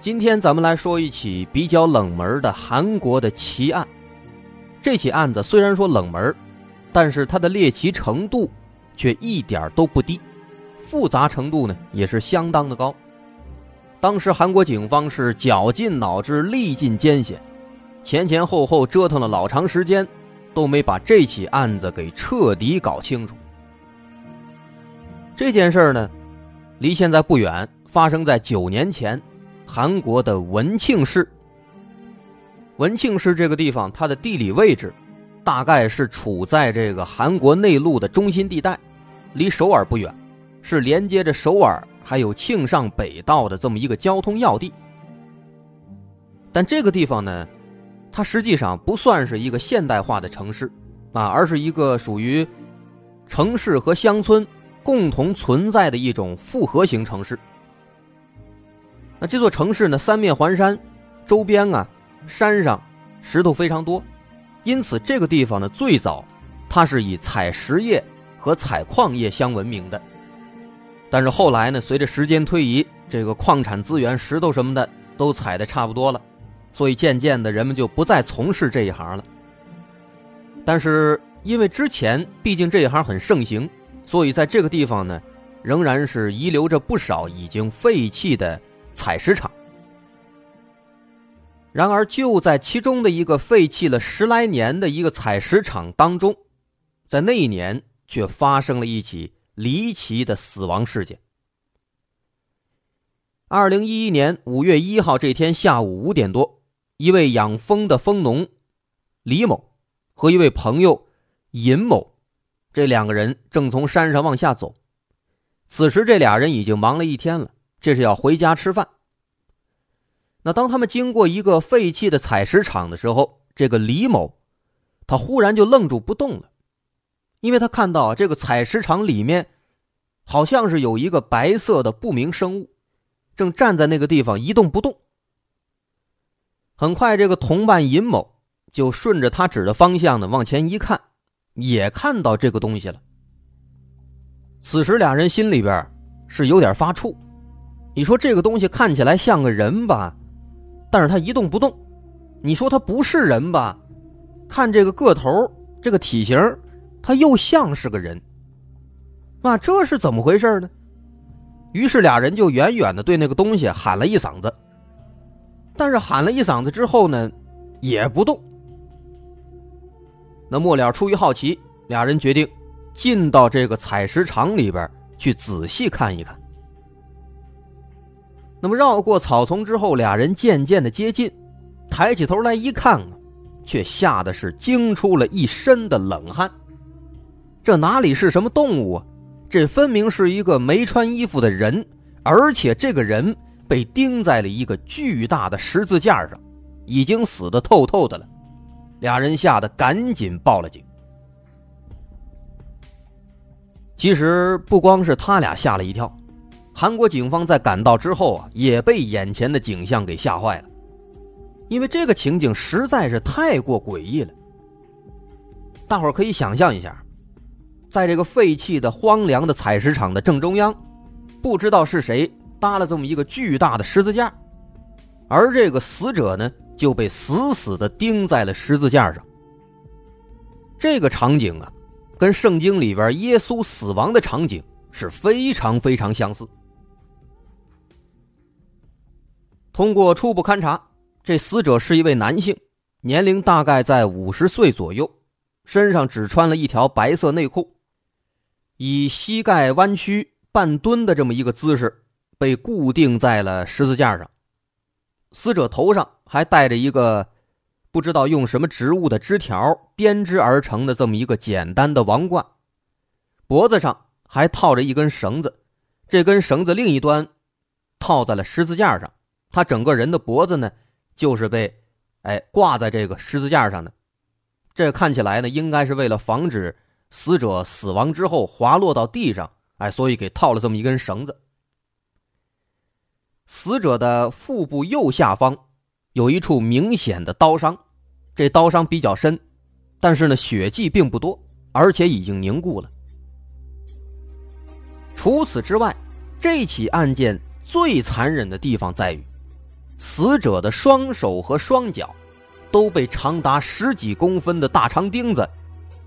今天咱们来说一起比较冷门的韩国的奇案。这起案子虽然说冷门，但是它的猎奇程度却一点都不低，复杂程度呢也是相当的高。当时韩国警方是绞尽脑汁、历尽艰险，前前后后折腾了老长时间，都没把这起案子给彻底搞清楚。这件事儿呢，离现在不远，发生在九年前。韩国的文庆市，文庆市这个地方，它的地理位置大概是处在这个韩国内陆的中心地带，离首尔不远，是连接着首尔还有庆尚北道的这么一个交通要地。但这个地方呢，它实际上不算是一个现代化的城市啊，而是一个属于城市和乡村共同存在的一种复合型城市。那这座城市呢，三面环山，周边啊，山上石头非常多，因此这个地方呢，最早它是以采石业和采矿业相闻名的。但是后来呢，随着时间推移，这个矿产资源、石头什么的都采的差不多了，所以渐渐的人们就不再从事这一行了。但是因为之前毕竟这一行很盛行，所以在这个地方呢，仍然是遗留着不少已经废弃的。采石场。然而，就在其中的一个废弃了十来年的一个采石场当中，在那一年却发生了一起离奇的死亡事件。二零一一年五月一号这天下午五点多，一位养蜂的蜂农李某和一位朋友尹某，这两个人正从山上往下走。此时，这俩人已经忙了一天了。这是要回家吃饭。那当他们经过一个废弃的采石场的时候，这个李某，他忽然就愣住不动了，因为他看到这个采石场里面，好像是有一个白色的不明生物，正站在那个地方一动不动。很快，这个同伴尹某就顺着他指的方向呢往前一看，也看到这个东西了。此时，俩人心里边是有点发怵。你说这个东西看起来像个人吧，但是它一动不动。你说它不是人吧，看这个个头、这个体型，它又像是个人。啊，这是怎么回事呢？于是俩人就远远的对那个东西喊了一嗓子。但是喊了一嗓子之后呢，也不动。那末了出于好奇，俩人决定进到这个采石场里边去仔细看一看。那么绕过草丛之后，俩人渐渐的接近，抬起头来一看啊，却吓得是惊出了一身的冷汗。这哪里是什么动物啊？这分明是一个没穿衣服的人，而且这个人被钉在了一个巨大的十字架上，已经死得透透的了。俩人吓得赶紧报了警。其实不光是他俩吓了一跳。韩国警方在赶到之后啊，也被眼前的景象给吓坏了，因为这个情景实在是太过诡异了。大伙儿可以想象一下，在这个废弃的荒凉的采石场的正中央，不知道是谁搭了这么一个巨大的十字架，而这个死者呢就被死死的钉在了十字架上。这个场景啊，跟圣经里边耶稣死亡的场景是非常非常相似。通过初步勘查，这死者是一位男性，年龄大概在五十岁左右，身上只穿了一条白色内裤，以膝盖弯曲半蹲的这么一个姿势被固定在了十字架上。死者头上还戴着一个不知道用什么植物的枝条编织而成的这么一个简单的王冠，脖子上还套着一根绳子，这根绳子另一端套在了十字架上。他整个人的脖子呢，就是被哎挂在这个十字架上的。这看起来呢，应该是为了防止死者死亡之后滑落到地上，哎，所以给套了这么一根绳子。死者的腹部右下方有一处明显的刀伤，这刀伤比较深，但是呢，血迹并不多，而且已经凝固了。除此之外，这起案件最残忍的地方在于，死者的双手和双脚都被长达十几公分的大长钉子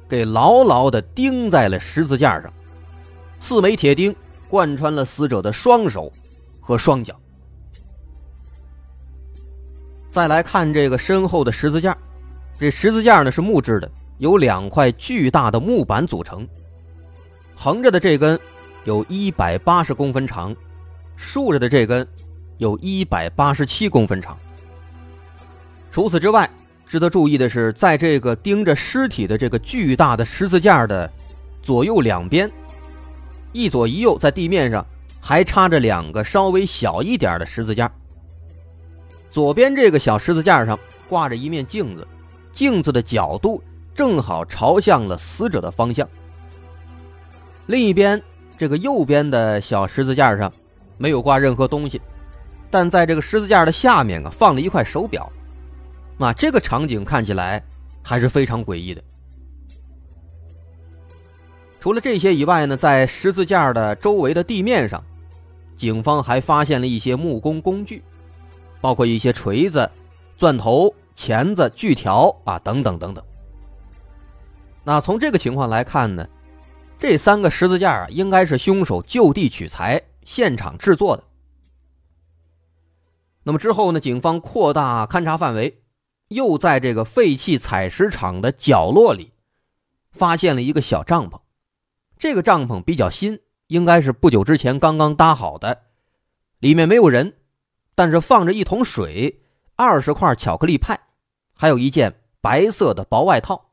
给牢牢的钉在了十字架上，四枚铁钉贯穿了死者的双手和双脚。再来看这个身后的十字架，这十字架呢是木质的，由两块巨大的木板组成，横着的这根。有一百八十公分长，竖着的这根有一百八十七公分长。除此之外，值得注意的是，在这个盯着尸体的这个巨大的十字架的左右两边，一左一右，在地面上还插着两个稍微小一点的十字架。左边这个小十字架上挂着一面镜子，镜子的角度正好朝向了死者的方向。另一边。这个右边的小十字架上没有挂任何东西，但在这个十字架的下面啊放了一块手表，啊，这个场景看起来还是非常诡异的。除了这些以外呢，在十字架的周围的地面上，警方还发现了一些木工工具，包括一些锤子、钻头、钳子、锯条啊等等等等。那从这个情况来看呢？这三个十字架啊，应该是凶手就地取材、现场制作的。那么之后呢？警方扩大勘查范围，又在这个废弃采石场的角落里，发现了一个小帐篷。这个帐篷比较新，应该是不久之前刚刚搭好的，里面没有人，但是放着一桶水、二十块巧克力派，还有一件白色的薄外套。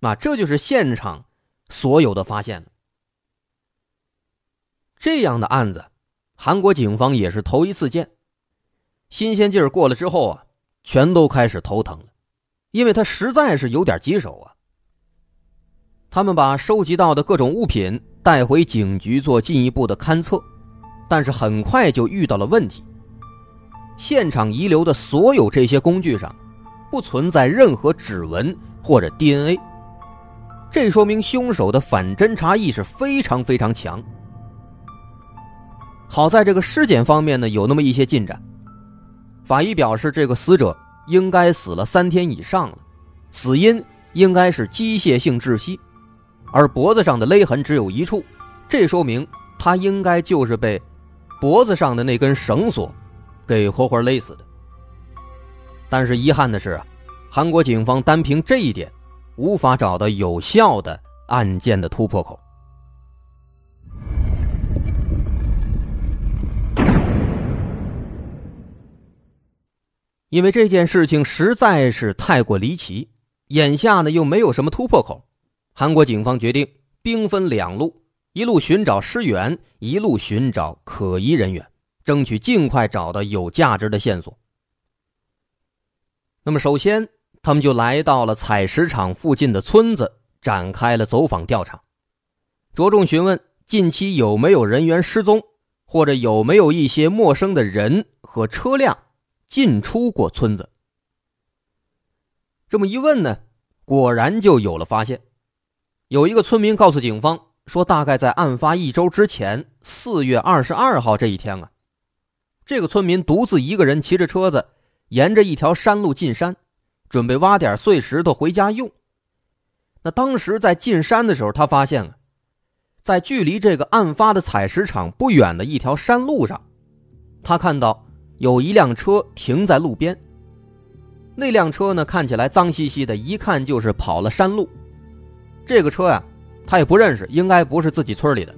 那这就是现场所有的发现了。这样的案子，韩国警方也是头一次见。新鲜劲儿过了之后啊，全都开始头疼了，因为他实在是有点棘手啊。他们把收集到的各种物品带回警局做进一步的勘测，但是很快就遇到了问题。现场遗留的所有这些工具上，不存在任何指纹或者 DNA。这说明凶手的反侦查意识非常非常强。好在这个尸检方面呢有那么一些进展，法医表示这个死者应该死了三天以上了，死因应该是机械性窒息，而脖子上的勒痕只有一处，这说明他应该就是被脖子上的那根绳索给活活勒死的。但是遗憾的是啊，韩国警方单凭这一点。无法找到有效的案件的突破口，因为这件事情实在是太过离奇，眼下呢又没有什么突破口，韩国警方决定兵分两路，一路寻找尸源，一路寻找可疑人员，争取尽快找到有价值的线索。那么，首先。他们就来到了采石场附近的村子，展开了走访调查，着重询问近期有没有人员失踪，或者有没有一些陌生的人和车辆进出过村子。这么一问呢，果然就有了发现。有一个村民告诉警方说，大概在案发一周之前，四月二十二号这一天啊，这个村民独自一个人骑着车子，沿着一条山路进山。准备挖点碎石头回家用。那当时在进山的时候，他发现啊，在距离这个案发的采石场不远的一条山路上，他看到有一辆车停在路边。那辆车呢，看起来脏兮兮的，一看就是跑了山路。这个车呀，他也不认识，应该不是自己村里的。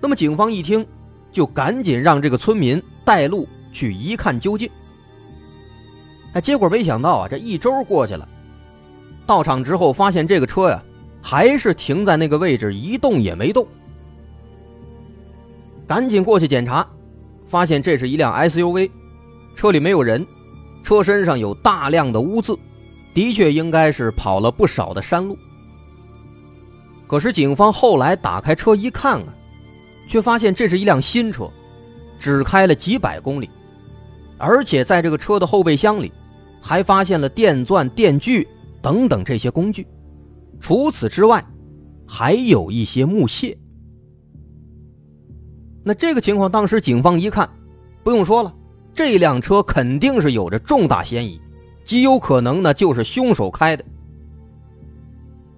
那么警方一听，就赶紧让这个村民带路去一看究竟。哎，结果没想到啊，这一周过去了，到场之后发现这个车呀，还是停在那个位置，一动也没动。赶紧过去检查，发现这是一辆 SUV，车里没有人，车身上有大量的污渍，的确应该是跑了不少的山路。可是警方后来打开车一看啊，却发现这是一辆新车，只开了几百公里，而且在这个车的后备箱里，还发现了电钻、电锯等等这些工具。除此之外，还有一些木屑。那这个情况，当时警方一看，不用说了，这辆车肯定是有着重大嫌疑，极有可能呢就是凶手开的。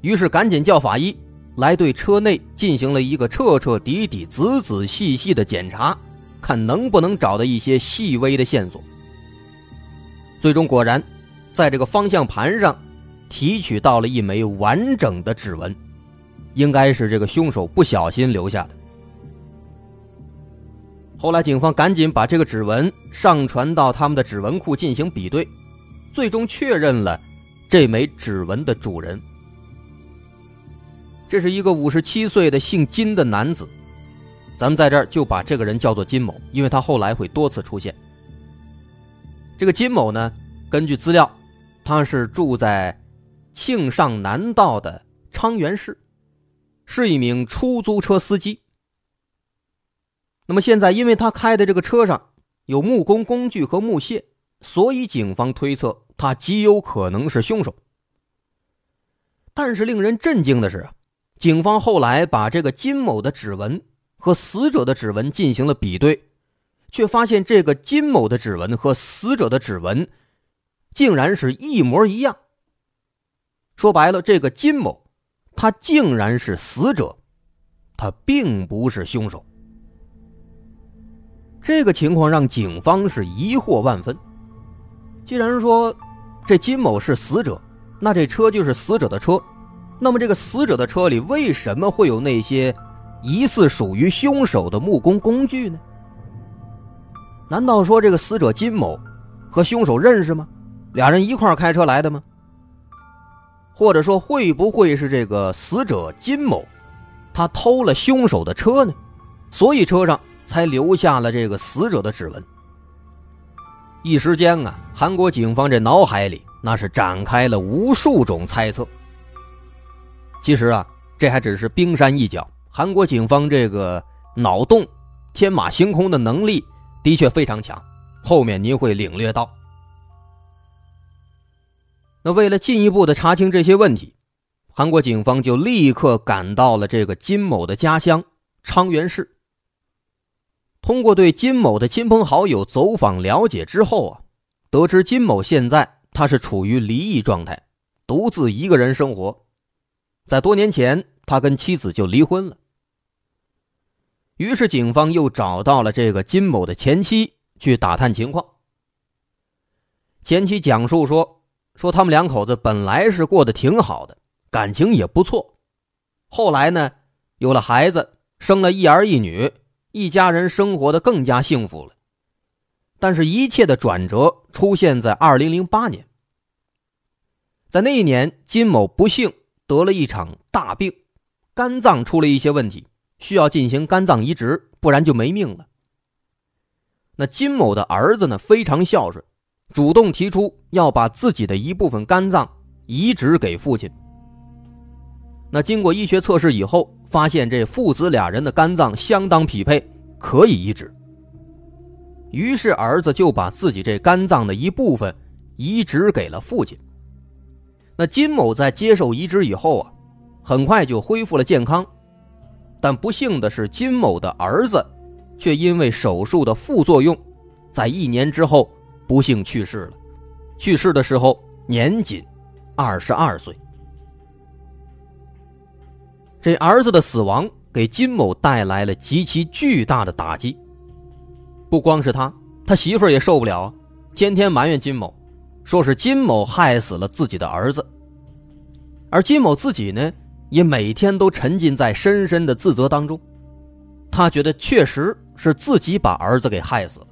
于是赶紧叫法医。来对车内进行了一个彻彻底底、仔仔细细的检查，看能不能找到一些细微的线索。最终果然，在这个方向盘上提取到了一枚完整的指纹，应该是这个凶手不小心留下的。后来警方赶紧把这个指纹上传到他们的指纹库进行比对，最终确认了这枚指纹的主人。这是一个五十七岁的姓金的男子，咱们在这儿就把这个人叫做金某，因为他后来会多次出现。这个金某呢，根据资料，他是住在庆尚南道的昌原市，是一名出租车司机。那么现在，因为他开的这个车上有木工工具和木屑，所以警方推测他极有可能是凶手。但是令人震惊的是！警方后来把这个金某的指纹和死者的指纹进行了比对，却发现这个金某的指纹和死者的指纹竟然是一模一样。说白了，这个金某他竟然是死者，他并不是凶手。这个情况让警方是疑惑万分。既然说这金某是死者，那这车就是死者的车。那么，这个死者的车里为什么会有那些疑似属于凶手的木工工具呢？难道说这个死者金某和凶手认识吗？俩人一块开车来的吗？或者说，会不会是这个死者金某他偷了凶手的车呢？所以车上才留下了这个死者的指纹。一时间啊，韩国警方这脑海里那是展开了无数种猜测。其实啊，这还只是冰山一角。韩国警方这个脑洞天马行空的能力的确非常强，后面您会领略到。那为了进一步的查清这些问题，韩国警方就立刻赶到了这个金某的家乡昌原市。通过对金某的亲朋好友走访了解之后啊，得知金某现在他是处于离异状态，独自一个人生活。在多年前，他跟妻子就离婚了。于是，警方又找到了这个金某的前妻去打探情况。前妻讲述说：“说他们两口子本来是过得挺好的，感情也不错。后来呢，有了孩子，生了一儿一女，一家人生活的更加幸福了。但是，一切的转折出现在二零零八年。在那一年，金某不幸。”得了一场大病，肝脏出了一些问题，需要进行肝脏移植，不然就没命了。那金某的儿子呢，非常孝顺，主动提出要把自己的一部分肝脏移植给父亲。那经过医学测试以后，发现这父子俩人的肝脏相当匹配，可以移植。于是儿子就把自己这肝脏的一部分移植给了父亲。那金某在接受移植以后啊，很快就恢复了健康，但不幸的是，金某的儿子却因为手术的副作用，在一年之后不幸去世了。去世的时候年仅二十二岁。这儿子的死亡给金某带来了极其巨大的打击。不光是他，他媳妇儿也受不了，天天埋怨金某。说是金某害死了自己的儿子，而金某自己呢，也每天都沉浸在深深的自责当中。他觉得确实是自己把儿子给害死了。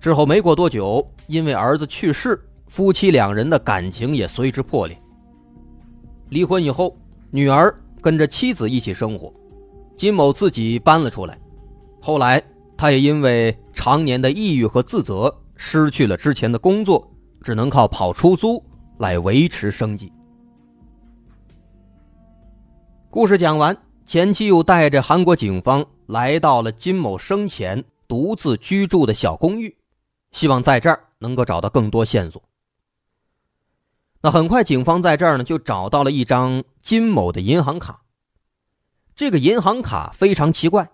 之后没过多久，因为儿子去世，夫妻两人的感情也随之破裂。离婚以后，女儿跟着妻子一起生活，金某自己搬了出来，后来他也因为常年的抑郁和自责，失去了之前的工作，只能靠跑出租来维持生计。故事讲完，前妻又带着韩国警方来到了金某生前独自居住的小公寓，希望在这儿能够找到更多线索。那很快，警方在这儿呢就找到了一张金某的银行卡。这个银行卡非常奇怪。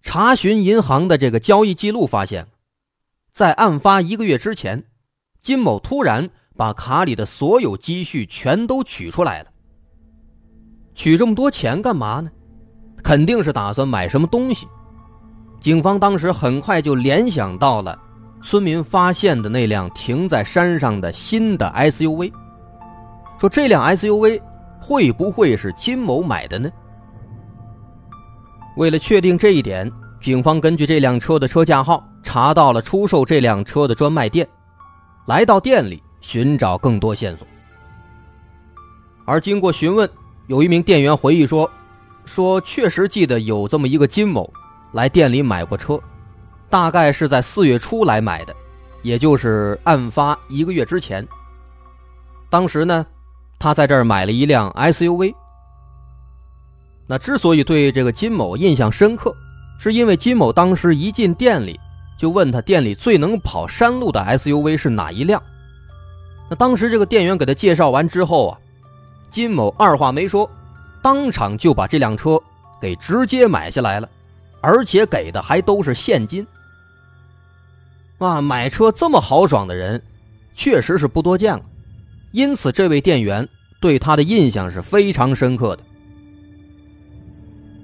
查询银行的这个交易记录，发现，在案发一个月之前，金某突然把卡里的所有积蓄全都取出来了。取这么多钱干嘛呢？肯定是打算买什么东西。警方当时很快就联想到了村民发现的那辆停在山上的新的 SUV，说这辆 SUV 会不会是金某买的呢？为了确定这一点，警方根据这辆车的车架号查到了出售这辆车的专卖店，来到店里寻找更多线索。而经过询问，有一名店员回忆说：“说确实记得有这么一个金某来店里买过车，大概是在四月初来买的，也就是案发一个月之前。当时呢，他在这儿买了一辆 SUV。”那之所以对这个金某印象深刻，是因为金某当时一进店里就问他店里最能跑山路的 SUV 是哪一辆。那当时这个店员给他介绍完之后啊，金某二话没说，当场就把这辆车给直接买下来了，而且给的还都是现金。啊，买车这么豪爽的人，确实是不多见了，因此这位店员对他的印象是非常深刻的。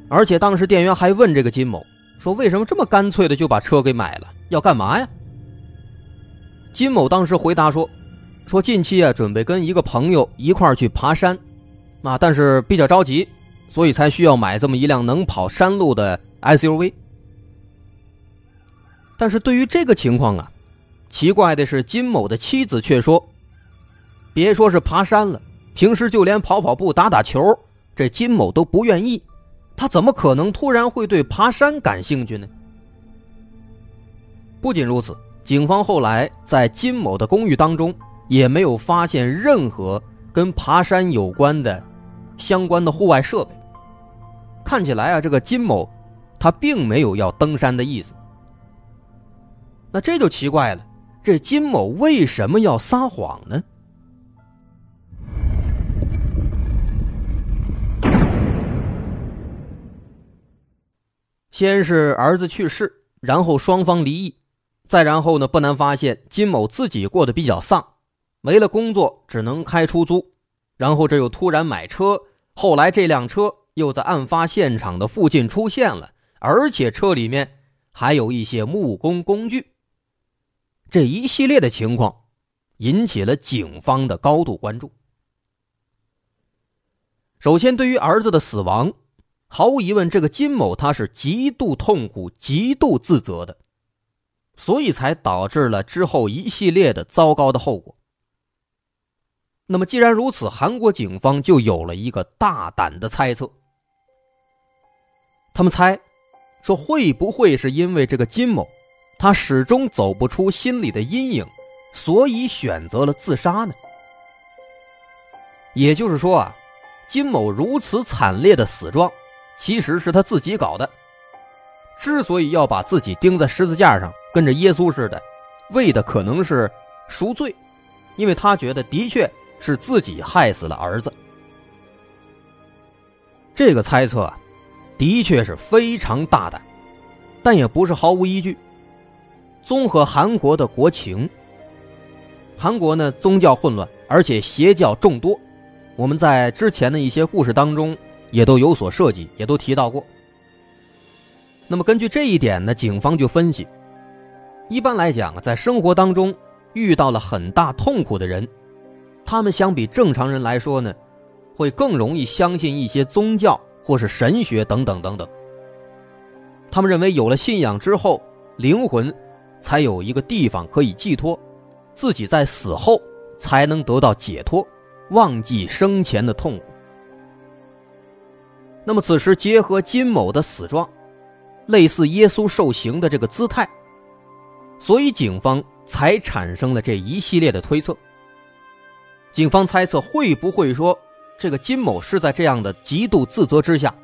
而且当时店员还问这个金某说：“为什么这么干脆的就把车给买了？要干嘛呀？”金某当时回答说：“说近期啊，准备跟一个朋友一块去爬山，啊，但是比较着急，所以才需要买这么一辆能跑山路的 SUV。”但是对于这个情况啊，奇怪的是，金某的妻子却说：“别说是爬山了，平时就连跑跑步、打打球，这金某都不愿意。”他怎么可能突然会对爬山感兴趣呢？不仅如此，警方后来在金某的公寓当中也没有发现任何跟爬山有关的相关的户外设备。看起来啊，这个金某他并没有要登山的意思。那这就奇怪了，这金某为什么要撒谎呢？先是儿子去世，然后双方离异，再然后呢，不难发现金某自己过得比较丧，没了工作只能开出租，然后这又突然买车，后来这辆车又在案发现场的附近出现了，而且车里面还有一些木工工具。这一系列的情况引起了警方的高度关注。首先，对于儿子的死亡。毫无疑问，这个金某他是极度痛苦、极度自责的，所以才导致了之后一系列的糟糕的后果。那么，既然如此，韩国警方就有了一个大胆的猜测。他们猜，说会不会是因为这个金某，他始终走不出心里的阴影，所以选择了自杀呢？也就是说啊，金某如此惨烈的死状。其实是他自己搞的。之所以要把自己钉在十字架上，跟着耶稣似的，为的可能是赎罪，因为他觉得的确是自己害死了儿子。这个猜测，的确是非常大胆，但也不是毫无依据。综合韩国的国情，韩国呢宗教混乱，而且邪教众多。我们在之前的一些故事当中。也都有所涉及，也都提到过。那么根据这一点呢，警方就分析，一般来讲，在生活当中遇到了很大痛苦的人，他们相比正常人来说呢，会更容易相信一些宗教或是神学等等等等。他们认为有了信仰之后，灵魂才有一个地方可以寄托，自己在死后才能得到解脱，忘记生前的痛苦。那么此时结合金某的死状，类似耶稣受刑的这个姿态，所以警方才产生了这一系列的推测。警方猜测会不会说，这个金某是在这样的极度自责之下，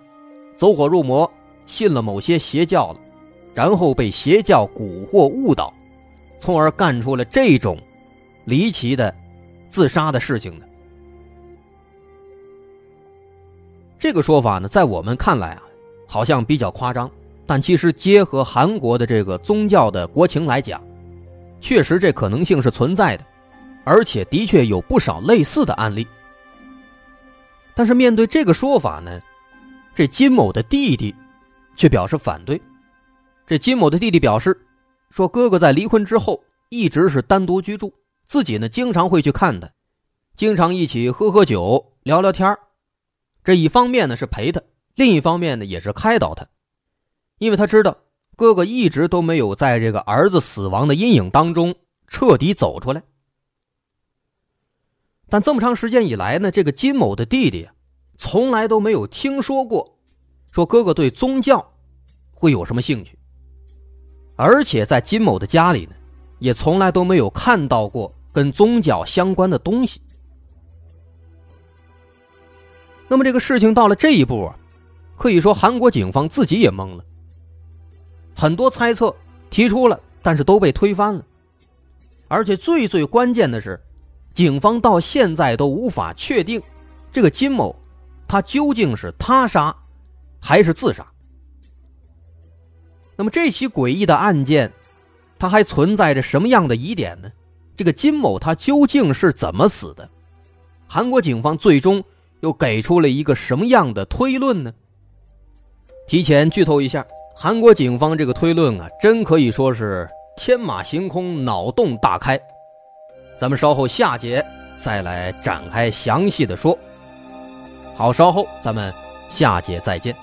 走火入魔，信了某些邪教了，然后被邪教蛊惑误导，从而干出了这种离奇的自杀的事情呢？这个说法呢，在我们看来啊，好像比较夸张，但其实结合韩国的这个宗教的国情来讲，确实这可能性是存在的。而且的确有不少类似的案例，但是面对这个说法呢，这金某的弟弟却表示反对。这金某的弟弟表示说，哥哥在离婚之后一直是单独居住，自己呢经常会去看他，经常一起喝喝酒、聊聊天这一方面呢是陪他，另一方面呢也是开导他，因为他知道哥哥一直都没有在这个儿子死亡的阴影当中彻底走出来。但这么长时间以来呢，这个金某的弟弟，从来都没有听说过，说哥哥对宗教会有什么兴趣。而且在金某的家里呢，也从来都没有看到过跟宗教相关的东西。那么这个事情到了这一步啊，可以说韩国警方自己也懵了。很多猜测提出了，但是都被推翻了。而且最最关键的是。警方到现在都无法确定，这个金某，他究竟是他杀，还是自杀？那么这起诡异的案件，它还存在着什么样的疑点呢？这个金某他究竟是怎么死的？韩国警方最终又给出了一个什么样的推论呢？提前剧透一下，韩国警方这个推论啊，真可以说是天马行空，脑洞大开。咱们稍后下节再来展开详细的说。好，稍后咱们下节再见。